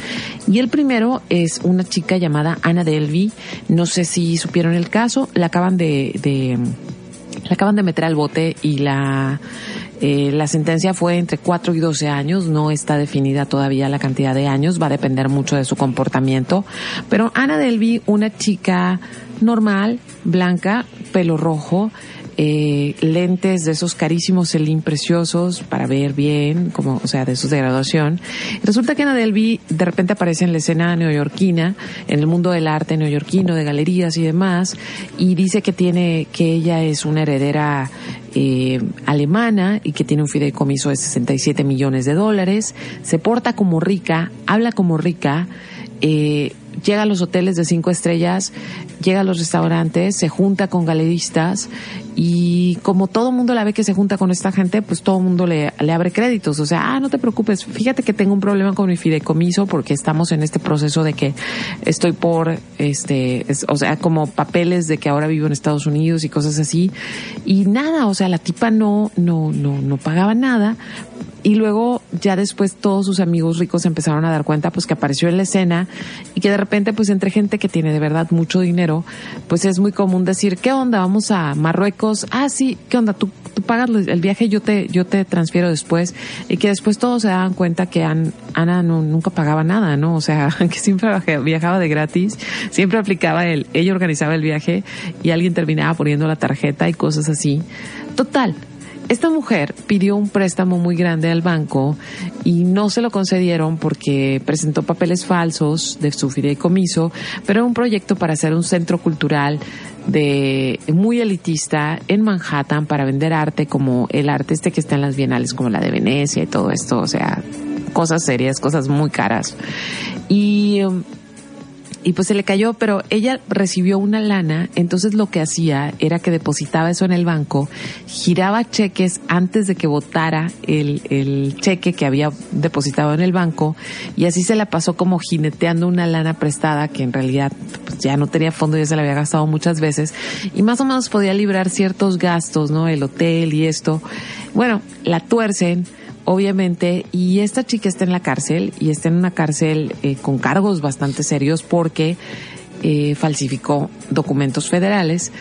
Y el primero es una chica llamada Ana Delvi, no sé si supieron el caso, la acaban de, de la acaban de meter al bote y la eh, la sentencia fue entre 4 y 12 años, no está definida todavía la cantidad de años, va a depender mucho de su comportamiento. Pero Ana Delvi, una chica normal, blanca, pelo rojo, eh, lentes de esos carísimos Celine preciosos para ver bien, como, o sea, de esos de graduación. Resulta que Ana Delvi de repente aparece en la escena neoyorquina, en el mundo del arte neoyorquino, de galerías y demás, y dice que tiene, que ella es una heredera eh, alemana y que tiene un fideicomiso de 67 millones de dólares, se porta como rica, habla como rica, eh, llega a los hoteles de cinco estrellas, llega a los restaurantes, se junta con galeristas y como todo mundo la ve que se junta con esta gente, pues todo mundo le, abre créditos. O sea, ah, no te preocupes, fíjate que tengo un problema con mi fideicomiso porque estamos en este proceso de que estoy por, este, es- o sea, como papeles de que ahora vivo en Estados Unidos y cosas así. Y nada, o sea, la tipa no, no, no, no pagaba nada. Y luego ya después todos sus amigos ricos empezaron a dar cuenta pues que apareció en la escena y que de repente pues entre gente que tiene de verdad mucho dinero pues es muy común decir ¿qué onda? Vamos a Marruecos ah sí ¿qué onda? tú, pagas el viaje yo te yo te transfiero después y que después todos se daban cuenta que An- Ana no, nunca pagaba nada ¿no? o sea que siempre viaja- viajaba de gratis siempre aplicaba el ella organizaba el viaje y alguien terminaba poniendo la tarjeta y cosas así total esta mujer pidió un préstamo muy grande al banco y no se lo concedieron porque presentó papeles falsos de su fideicomiso, pero un proyecto para hacer un centro cultural de muy elitista en Manhattan para vender arte como el arte este que está en las bienales como la de Venecia y todo esto, o sea, cosas serias, cosas muy caras. Y um, y pues se le cayó, pero ella recibió una lana, entonces lo que hacía era que depositaba eso en el banco, giraba cheques antes de que votara el, el cheque que había depositado en el banco y así se la pasó como jineteando una lana prestada que en realidad pues, ya no tenía fondo, ya se la había gastado muchas veces y más o menos podía librar ciertos gastos, ¿no? El hotel y esto. Bueno, la tuercen obviamente, y esta chica está en la cárcel y está en una cárcel eh, con cargos bastante serios porque eh, falsificó documentos federales.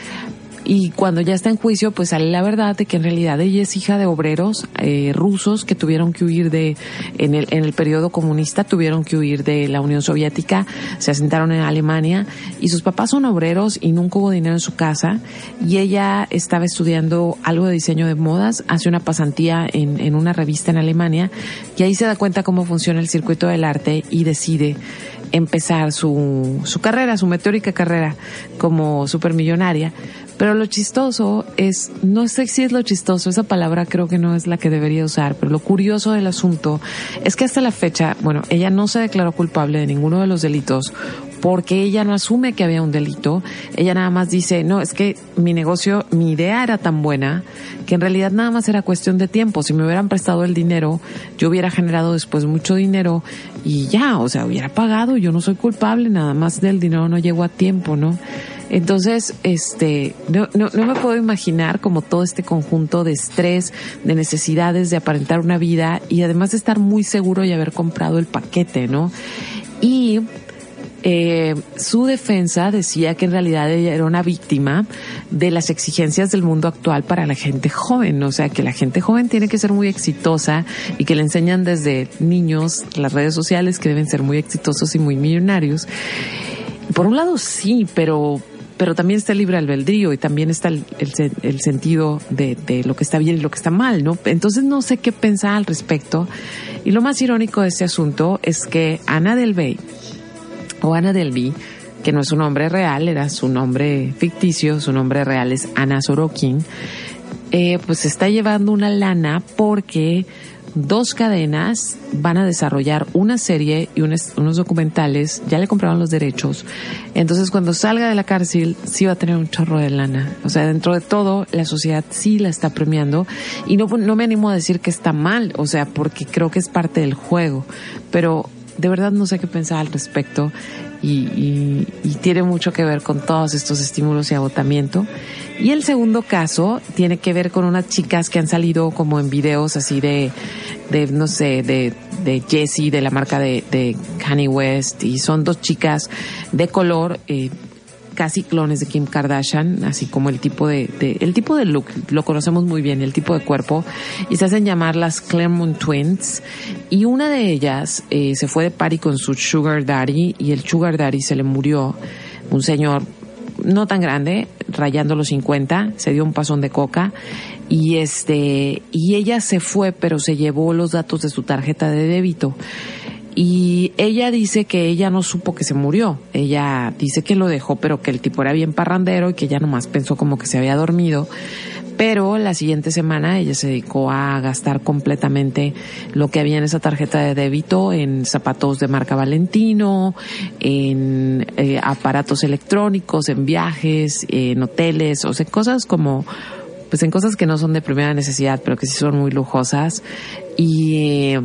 Y cuando ya está en juicio, pues sale la verdad de que en realidad ella es hija de obreros eh, rusos que tuvieron que huir de, en el, en el periodo comunista, tuvieron que huir de la Unión Soviética, se asentaron en Alemania y sus papás son obreros y nunca hubo dinero en su casa y ella estaba estudiando algo de diseño de modas, hace una pasantía en, en una revista en Alemania y ahí se da cuenta cómo funciona el circuito del arte y decide empezar su, su carrera, su meteórica carrera como supermillonaria. Pero lo chistoso es, no sé si es lo chistoso, esa palabra creo que no es la que debería usar, pero lo curioso del asunto es que hasta la fecha, bueno, ella no se declaró culpable de ninguno de los delitos porque ella no asume que había un delito, ella nada más dice, no, es que mi negocio, mi idea era tan buena que en realidad nada más era cuestión de tiempo, si me hubieran prestado el dinero, yo hubiera generado después mucho dinero y ya, o sea, hubiera pagado, yo no soy culpable, nada más del dinero no llegó a tiempo, ¿no? Entonces, este, no, no, no me puedo imaginar como todo este conjunto de estrés, de necesidades de aparentar una vida y además de estar muy seguro y haber comprado el paquete, ¿no? Y eh, su defensa decía que en realidad ella era una víctima de las exigencias del mundo actual para la gente joven, o sea que la gente joven tiene que ser muy exitosa y que le enseñan desde niños las redes sociales que deben ser muy exitosos y muy millonarios. Por un lado sí, pero pero también está el libre albedrío y también está el, sentido de, de, lo que está bien y lo que está mal, ¿no? Entonces no sé qué pensar al respecto. Y lo más irónico de este asunto es que Ana del Bey, o Ana Delby, que no es su nombre real, era su nombre ficticio, su nombre real es Ana Sorokin, eh, pues está llevando una lana porque dos cadenas van a desarrollar una serie y unos, unos, documentales, ya le compraron los derechos, entonces cuando salga de la cárcel sí va a tener un chorro de lana, o sea, dentro de todo la sociedad sí la está premiando. Y no, no me animo a decir que está mal, o sea, porque creo que es parte del juego, pero de verdad no sé qué pensar al respecto y, y, y, tiene mucho que ver con todos estos estímulos y agotamiento. Y el segundo caso tiene que ver con unas chicas que han salido como en videos así de, de no sé, de, de Jessie, de la marca de, de Kanye West, y son dos chicas de color, eh, casi clones de Kim Kardashian, así como el tipo de, el tipo de look, lo conocemos muy bien, el tipo de cuerpo, y se hacen llamar las Claremont Twins, y una de ellas eh, se fue de party con su sugar daddy, y el sugar daddy se le murió, un señor no tan grande, rayando los 50, se dio un pasón de coca, y este, y ella se fue, pero se llevó los datos de su tarjeta de débito y ella dice que ella no supo que se murió. Ella dice que lo dejó, pero que el tipo era bien parrandero y que ella nomás pensó como que se había dormido. Pero la siguiente semana ella se dedicó a gastar completamente lo que había en esa tarjeta de débito en zapatos de marca Valentino, en eh, aparatos electrónicos, en viajes, en hoteles, o sea, cosas como pues en cosas que no son de primera necesidad, pero que sí son muy lujosas. Y eh,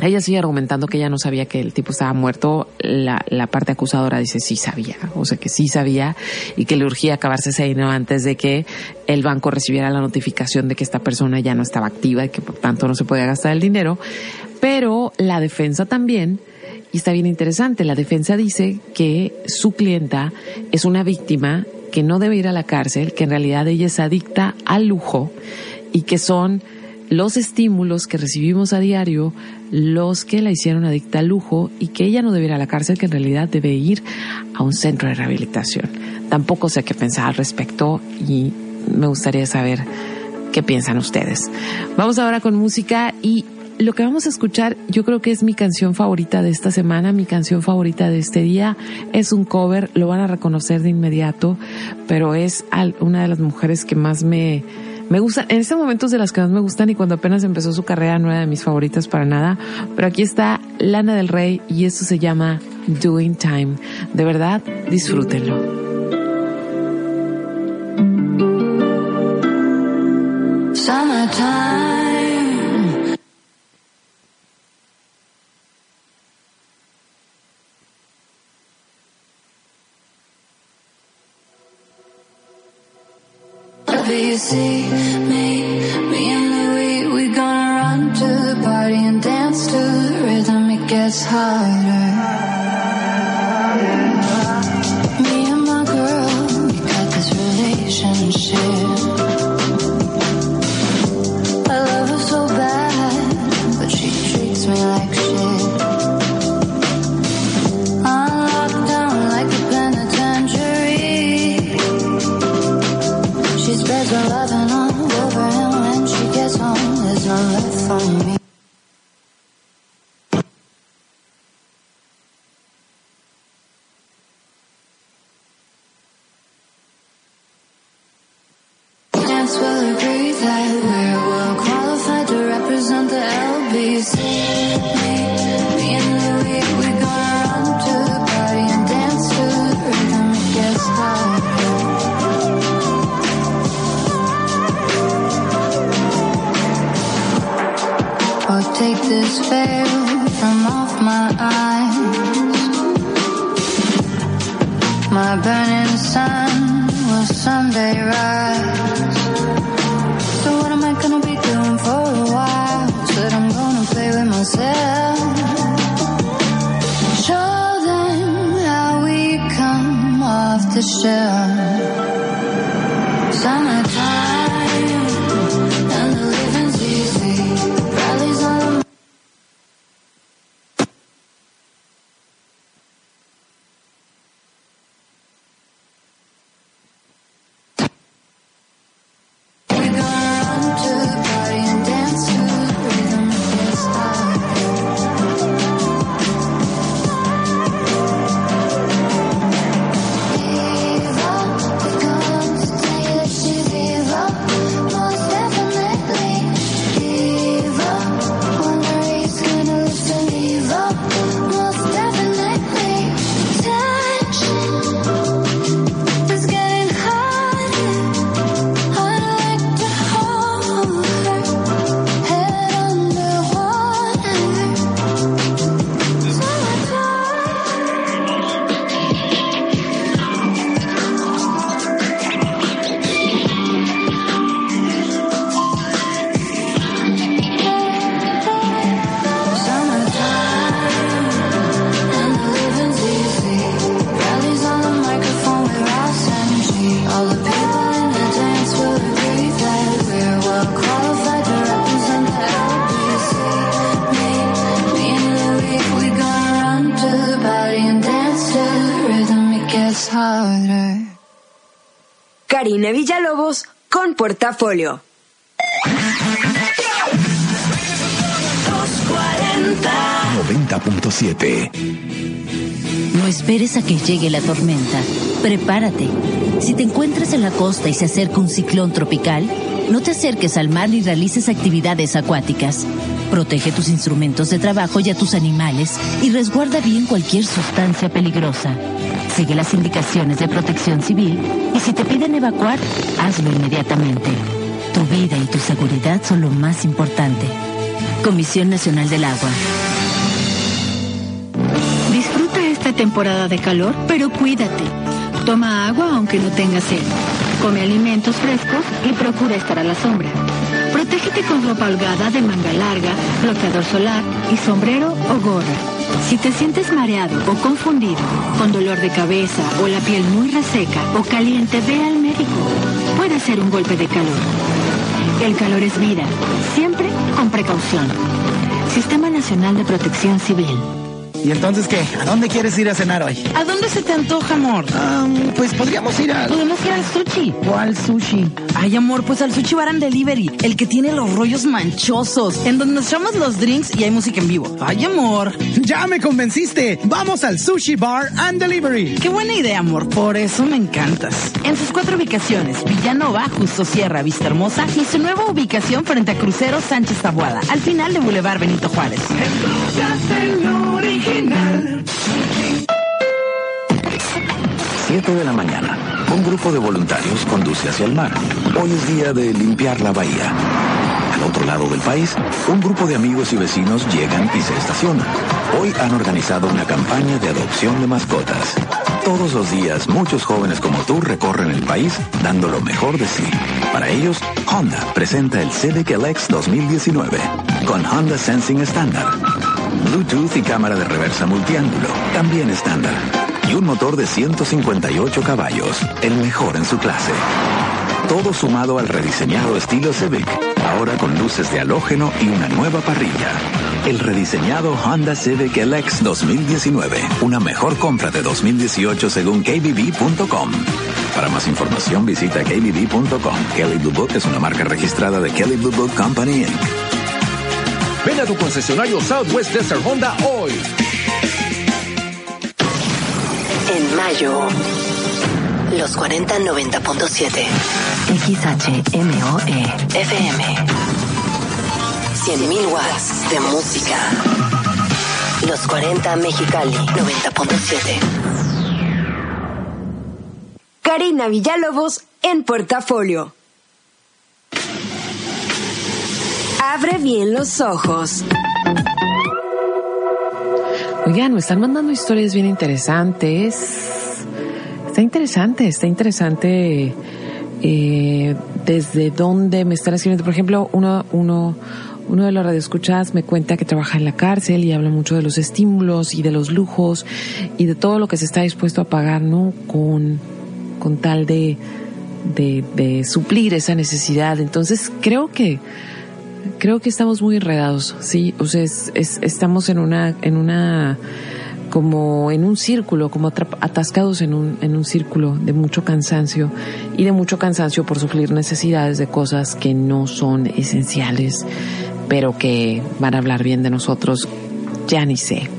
ella sigue argumentando que ella no sabía que el tipo estaba muerto. La, la, parte acusadora dice sí sabía, o sea que sí sabía y que le urgía acabarse ese dinero antes de que el banco recibiera la notificación de que esta persona ya no estaba activa y que por tanto no se podía gastar el dinero. Pero la defensa también, y está bien interesante, la defensa dice que su clienta es una víctima que no debe ir a la cárcel, que en realidad ella es adicta al lujo y que son los estímulos que recibimos a diario los que la hicieron adicta al lujo y que ella no debe ir a la cárcel, que en realidad debe ir a un centro de rehabilitación. Tampoco sé qué pensar al respecto y me gustaría saber qué piensan ustedes. Vamos ahora con música y lo que vamos a escuchar yo creo que es mi canción favorita de esta semana, mi canción favorita de este día. Es un cover, lo van a reconocer de inmediato, pero es una de las mujeres que más me me gusta, en este momento es de las que más me gustan y cuando apenas empezó su carrera no era de mis favoritas para nada, pero aquí está Lana del Rey y esto se llama Doing Time. De verdad, disfrútenlo. See. Karina Villalobos con Portafolio. 90.7. No esperes a que llegue la tormenta. Prepárate. Si te encuentras en la costa y se acerca un ciclón tropical, no te acerques al mar ni realices actividades acuáticas. Protege tus instrumentos de trabajo y a tus animales y resguarda bien cualquier sustancia peligrosa. Sigue las indicaciones de protección civil y si te piden evacuar, hazlo inmediatamente. Tu vida y tu seguridad son lo más importante. Comisión Nacional del Agua. Disfruta esta temporada de calor, pero cuídate. Toma agua aunque no tengas sed. Come alimentos frescos y procura estar a la sombra. Protégete con ropa holgada de manga larga, bloqueador solar y sombrero o gorra. Si te sientes mareado o confundido, con dolor de cabeza o la piel muy reseca o caliente, ve al médico. Puede ser un golpe de calor. El calor es vida, siempre con precaución. Sistema Nacional de Protección Civil. ¿Y entonces qué? ¿A dónde quieres ir a cenar hoy? ¿A dónde se te antoja, amor? pues podríamos ir a... Podemos ir al sushi. ¿Cuál sushi? Ay, amor, pues al Sushi Bar and Delivery, el que tiene los rollos manchosos, en donde nos echamos los drinks y hay música en vivo. Ay, amor. Ya me convenciste. Vamos al Sushi Bar and Delivery. Qué buena idea, amor. Por eso me encantas. En sus cuatro ubicaciones, Villanova, Justo Sierra, Vista Hermosa y su nueva ubicación frente a Crucero Sánchez Tabuada, al final de Boulevard Benito Juárez. 7 de la mañana. Un grupo de voluntarios conduce hacia el mar. Hoy es día de limpiar la bahía. Otro lado del país, un grupo de amigos y vecinos llegan y se estacionan. Hoy han organizado una campaña de adopción de mascotas. Todos los días, muchos jóvenes como tú recorren el país dando lo mejor de sí. Para ellos, Honda presenta el Civic LX 2019 con Honda Sensing estándar, Bluetooth y cámara de reversa multiángulo, también estándar, y un motor de 158 caballos, el mejor en su clase. Todo sumado al rediseñado estilo Civic, ahora con luces de halógeno y una nueva parrilla. el rediseñado Honda Civic LX 2019. Una mejor compra de 2018 según KBB.com. Para más información visita KBB.com. Kelly Blue Book es una marca registrada de Kelly Blue Book Company Inc. Ven a tu concesionario Southwest Desert Honda hoy. En mayo, los 40 90.7. XHMOE FM. 100.000 watts de música. Los 40 Mexicali 90.7. Karina Villalobos en portafolio. Abre bien los ojos. Oigan, me están mandando historias bien interesantes. Está interesante, está interesante eh, desde dónde me están escribiendo. Por ejemplo, uno, uno, uno de los radioescuchas me cuenta que trabaja en la cárcel y habla mucho de los estímulos y de los lujos y de todo lo que se está dispuesto a pagar, ¿no? Con, con tal de, de, de suplir esa necesidad. Entonces, creo que creo que estamos muy enredados, sí, o sea, es, es- estamos en una, en una, como en un círculo, como atascados en un, en un círculo de mucho cansancio y de mucho cansancio por suplir necesidades de cosas que no son esenciales, pero que van a hablar bien de nosotros, ya ni sé.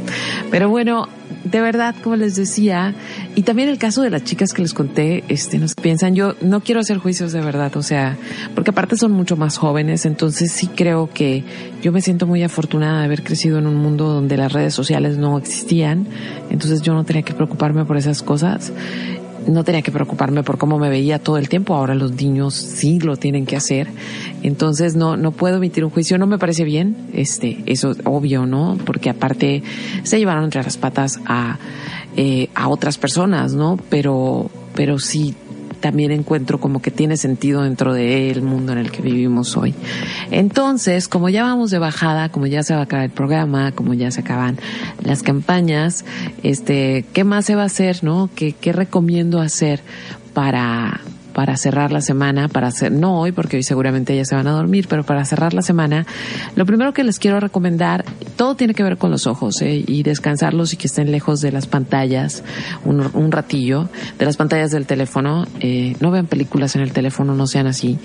Pero bueno, de verdad, como les decía, y también el caso de las chicas que les conté, este, nos piensan, yo no quiero hacer juicios de verdad, o sea, porque aparte son mucho más jóvenes, entonces sí creo que yo me siento muy afortunada de haber crecido en un mundo donde las redes sociales no existían, entonces yo no tenía que preocuparme por esas cosas no tenía que preocuparme por cómo me veía todo el tiempo. Ahora los niños sí lo tienen que hacer. Entonces no, no puedo emitir un juicio. No me parece bien. Este, eso es obvio, ¿no? Porque aparte se llevaron entre las patas a, eh, a otras personas, ¿no? Pero, pero sí también encuentro como que tiene sentido dentro del mundo en el que vivimos hoy. Entonces, como ya vamos de bajada, como ya se va a acabar el programa, como ya se acaban las campañas, este, ¿qué más se va a hacer, no? ¿Qué, qué recomiendo hacer para, para cerrar la semana, para hacer, no hoy, porque hoy seguramente ya se van a dormir, pero para cerrar la semana, lo primero que les quiero recomendar, todo tiene que ver con los ojos, ¿eh? y descansarlos y que estén lejos de las pantallas un, un ratillo, de las pantallas del teléfono, eh, no vean películas en el teléfono, no sean así,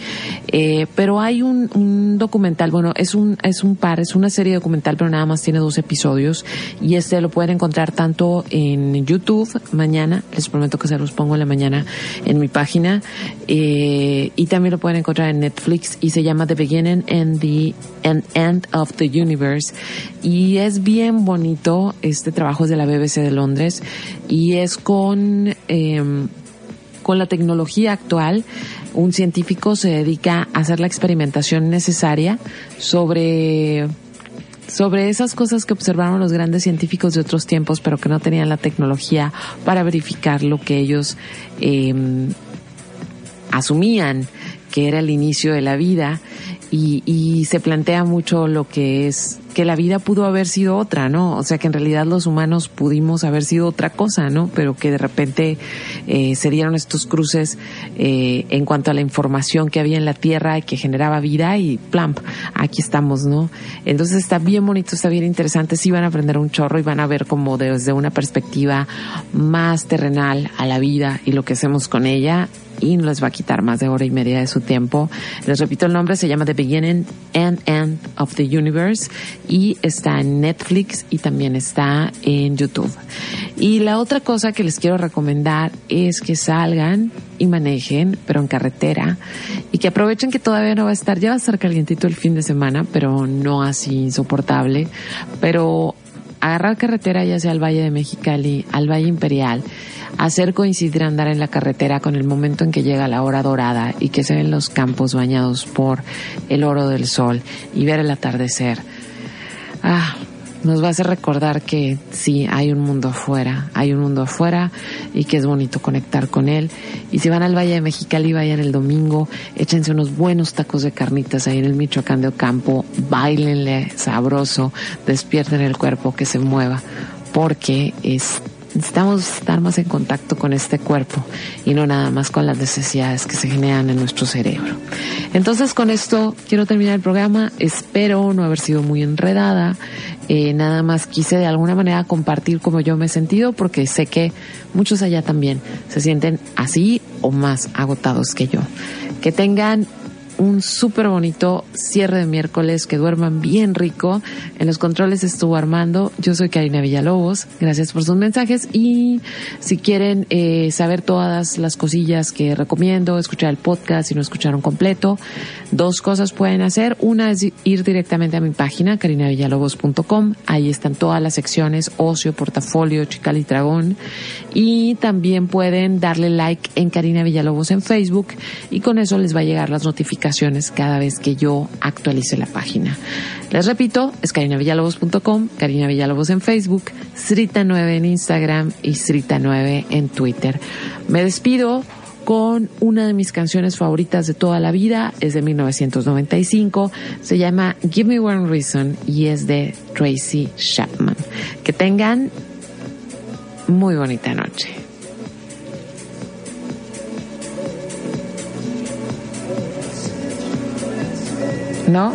eh, pero hay un, un documental, bueno, es un, es un par, es una serie documental, pero nada más tiene dos episodios, y este lo pueden encontrar tanto en YouTube mañana, les prometo que se los pongo en la mañana en mi página, eh, y también lo pueden encontrar en Netflix y se llama The Beginning and the and End of the Universe. Y es bien bonito este trabajo es de la BBC de Londres y es con em, con la tecnología actual, un científico se dedica a hacer la experimentación necesaria sobre sobre esas cosas que observaron los grandes científicos de otros tiempos, pero que no tenían la tecnología para verificar lo que ellos em, asumían que era el inicio de la vida y, y se plantea mucho lo que es que la vida pudo haber sido otra, ¿no? O sea que en realidad los humanos pudimos haber sido otra cosa, ¿no? Pero que de repente eh, se dieron estos cruces eh, en cuanto a la información que había en la Tierra y que generaba vida y plamp, aquí estamos, ¿no? Entonces está bien bonito, está bien interesante, sí van a aprender un chorro y van a ver como desde una perspectiva más terrenal a la vida y lo que hacemos con ella y no les va a quitar más de hora y media de su tiempo. Les repito el nombre, se llama The Beginning and End of the Universe y está en Netflix y también está en YouTube. Y la otra cosa que les quiero recomendar es que salgan y manejen, pero en carretera, y que aprovechen que todavía no va a estar, ya va a estar calientito el fin de semana, pero no así insoportable, pero agarrar carretera ya sea al Valle de Mexicali, al Valle Imperial, hacer coincidir andar en la carretera con el momento en que llega la hora dorada y que se ven los campos bañados por el oro del sol y ver el atardecer. Ah, nos va a hacer recordar que sí, hay un mundo afuera, hay un mundo afuera y que es bonito conectar con él. Y si van al Valle de Mexicali, vayan el domingo, échense unos buenos tacos de carnitas ahí en el Michoacán de Ocampo, bailenle sabroso, despierten el cuerpo que se mueva, porque es Necesitamos estar más en contacto con este cuerpo y no nada más con las necesidades que se generan en nuestro cerebro. Entonces con esto quiero terminar el programa. Espero no haber sido muy enredada. Eh, nada más quise de alguna manera compartir cómo yo me he sentido porque sé que muchos allá también se sienten así o más agotados que yo. Que tengan un súper bonito cierre de miércoles, que duerman bien rico. En los controles estuvo Armando, yo soy Karina Villalobos, gracias por sus mensajes y si quieren eh, saber todas las cosillas que recomiendo, escuchar el podcast si no escucharon completo, dos cosas pueden hacer. Una es ir directamente a mi página, carinavillalobos.com, ahí están todas las secciones, ocio, portafolio, chical y dragón y también pueden darle like en Karina Villalobos en Facebook y con eso les va a llegar las notificaciones cada vez que yo actualice la página. Les repito, es carinavillalobos.com, Karina Villalobos en Facebook, Srita9 en Instagram y Srita9 en Twitter. Me despido con una de mis canciones favoritas de toda la vida, es de 1995, se llama Give Me One Reason y es de Tracy Chapman. Que tengan muy bonita noche. ¿No?